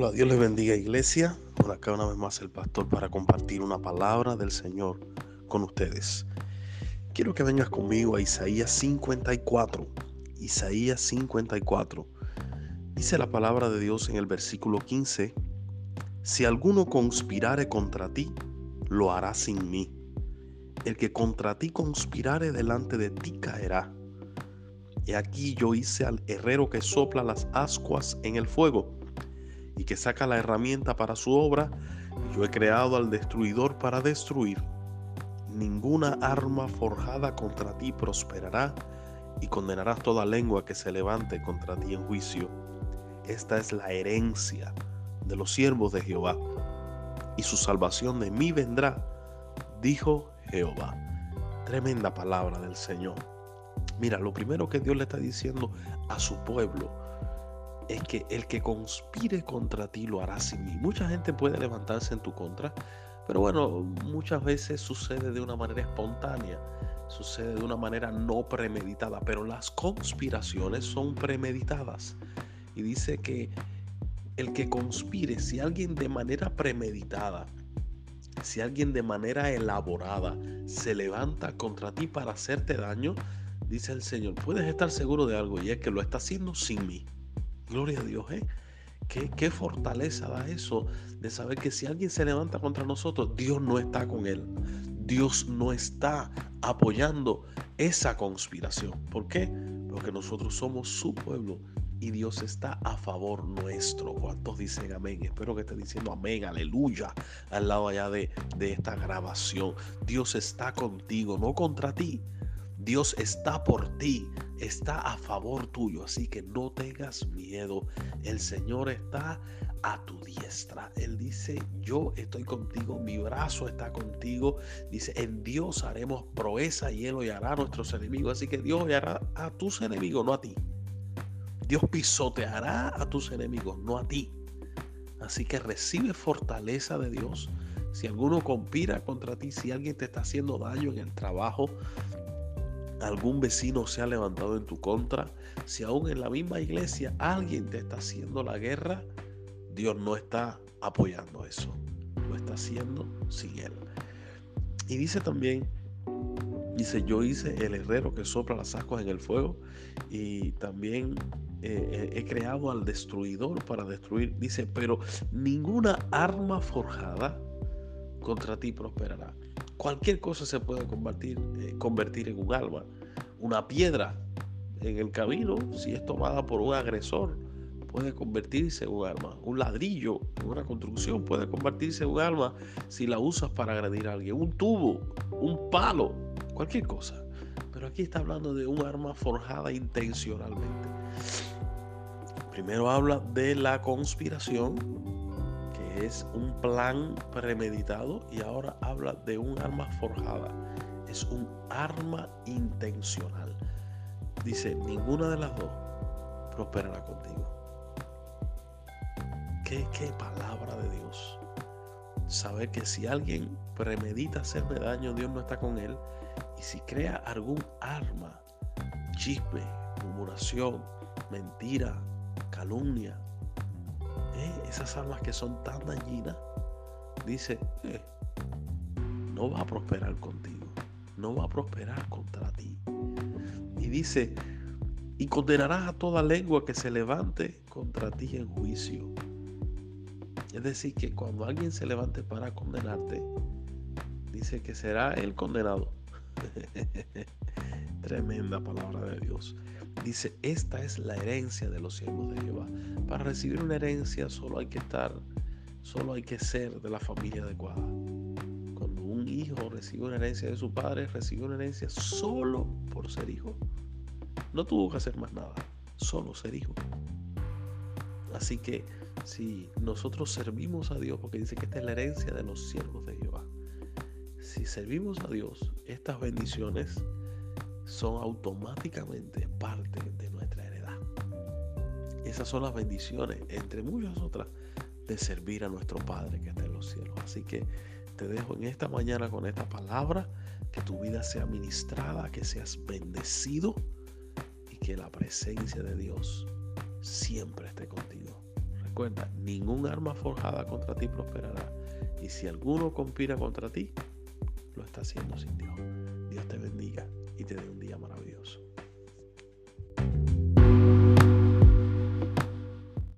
Hola, Dios les bendiga iglesia. Por acá una vez más el pastor para compartir una palabra del Señor con ustedes. Quiero que vengas conmigo a Isaías 54. Isaías 54. Dice la palabra de Dios en el versículo 15, si alguno conspirare contra ti, lo hará sin mí. El que contra ti conspirare delante de ti caerá. Y aquí yo hice al herrero que sopla las ascuas en el fuego que saca la herramienta para su obra, yo he creado al destruidor para destruir. Ninguna arma forjada contra ti prosperará, y condenarás toda lengua que se levante contra ti en juicio. Esta es la herencia de los siervos de Jehová, y su salvación de mí vendrá, dijo Jehová. Tremenda palabra del Señor. Mira, lo primero que Dios le está diciendo a su pueblo, es que el que conspire contra ti lo hará sin mí. Mucha gente puede levantarse en tu contra, pero bueno, muchas veces sucede de una manera espontánea, sucede de una manera no premeditada, pero las conspiraciones son premeditadas. Y dice que el que conspire, si alguien de manera premeditada, si alguien de manera elaborada se levanta contra ti para hacerte daño, dice el Señor, puedes estar seguro de algo y es que lo está haciendo sin mí. Gloria a Dios, ¿eh? ¿Qué, ¿Qué, fortaleza da eso de saber que si alguien se levanta contra nosotros, Dios no está con él. Dios no está apoyando esa conspiración. ¿Por qué? Porque nosotros somos su pueblo y Dios está a favor nuestro. ¿Cuántos dicen amén? Espero que estén diciendo amén, aleluya, al lado allá de, de esta grabación. Dios está contigo, no contra ti. Dios está por ti, está a favor tuyo, así que no tengas miedo. El Señor está a tu diestra. Él dice, yo estoy contigo, mi brazo está contigo. Dice, en Dios haremos proeza y Él hollará a nuestros enemigos. Así que Dios hollará a tus enemigos, no a ti. Dios pisoteará a tus enemigos, no a ti. Así que recibe fortaleza de Dios. Si alguno conspira contra ti, si alguien te está haciendo daño en el trabajo, algún vecino se ha levantado en tu contra, si aún en la misma iglesia alguien te está haciendo la guerra, Dios no está apoyando eso, lo está haciendo sin él. Y dice también, dice, yo hice el herrero que sopla las ascuas en el fuego y también eh, he creado al destruidor para destruir. Dice, pero ninguna arma forjada contra ti prosperará. Cualquier cosa se puede convertir, eh, en un alma. Una piedra en el camino, si es tomada por un agresor, puede convertirse en un arma. Un ladrillo en una construcción puede convertirse en un arma si la usas para agredir a alguien. Un tubo, un palo, cualquier cosa. Pero aquí está hablando de un arma forjada intencionalmente. Primero habla de la conspiración, es un plan premeditado y ahora habla de un arma forjada. Es un arma intencional. Dice, ninguna de las dos prosperará contigo. ¿Qué, qué palabra de Dios? Saber que si alguien premedita hacerme daño, Dios no está con él. Y si crea algún arma, chisme, murmuración, mentira, calumnia, esas almas que son tan dañinas, dice, eh, no va a prosperar contigo, no va a prosperar contra ti. Y dice, y condenarás a toda lengua que se levante contra ti en juicio. Es decir, que cuando alguien se levante para condenarte, dice que será el condenado. Tremenda palabra de Dios. Dice, esta es la herencia de los siervos de Jehová. Para recibir una herencia solo hay que estar, solo hay que ser de la familia adecuada. Cuando un hijo recibe una herencia de su padre, recibe una herencia solo por ser hijo. No tuvo que hacer más nada, solo ser hijo. Así que si nosotros servimos a Dios, porque dice que esta es la herencia de los siervos de Jehová, si servimos a Dios, estas bendiciones son automáticamente parte de nuestra heredad. Esas son las bendiciones, entre muchas otras, de servir a nuestro Padre que está en los cielos. Así que te dejo en esta mañana con esta palabra, que tu vida sea ministrada, que seas bendecido y que la presencia de Dios siempre esté contigo. Recuerda, ningún arma forjada contra ti prosperará. Y si alguno conspira contra ti, lo está haciendo sin Dios. Dios te bendiga y te dé un día maravilloso.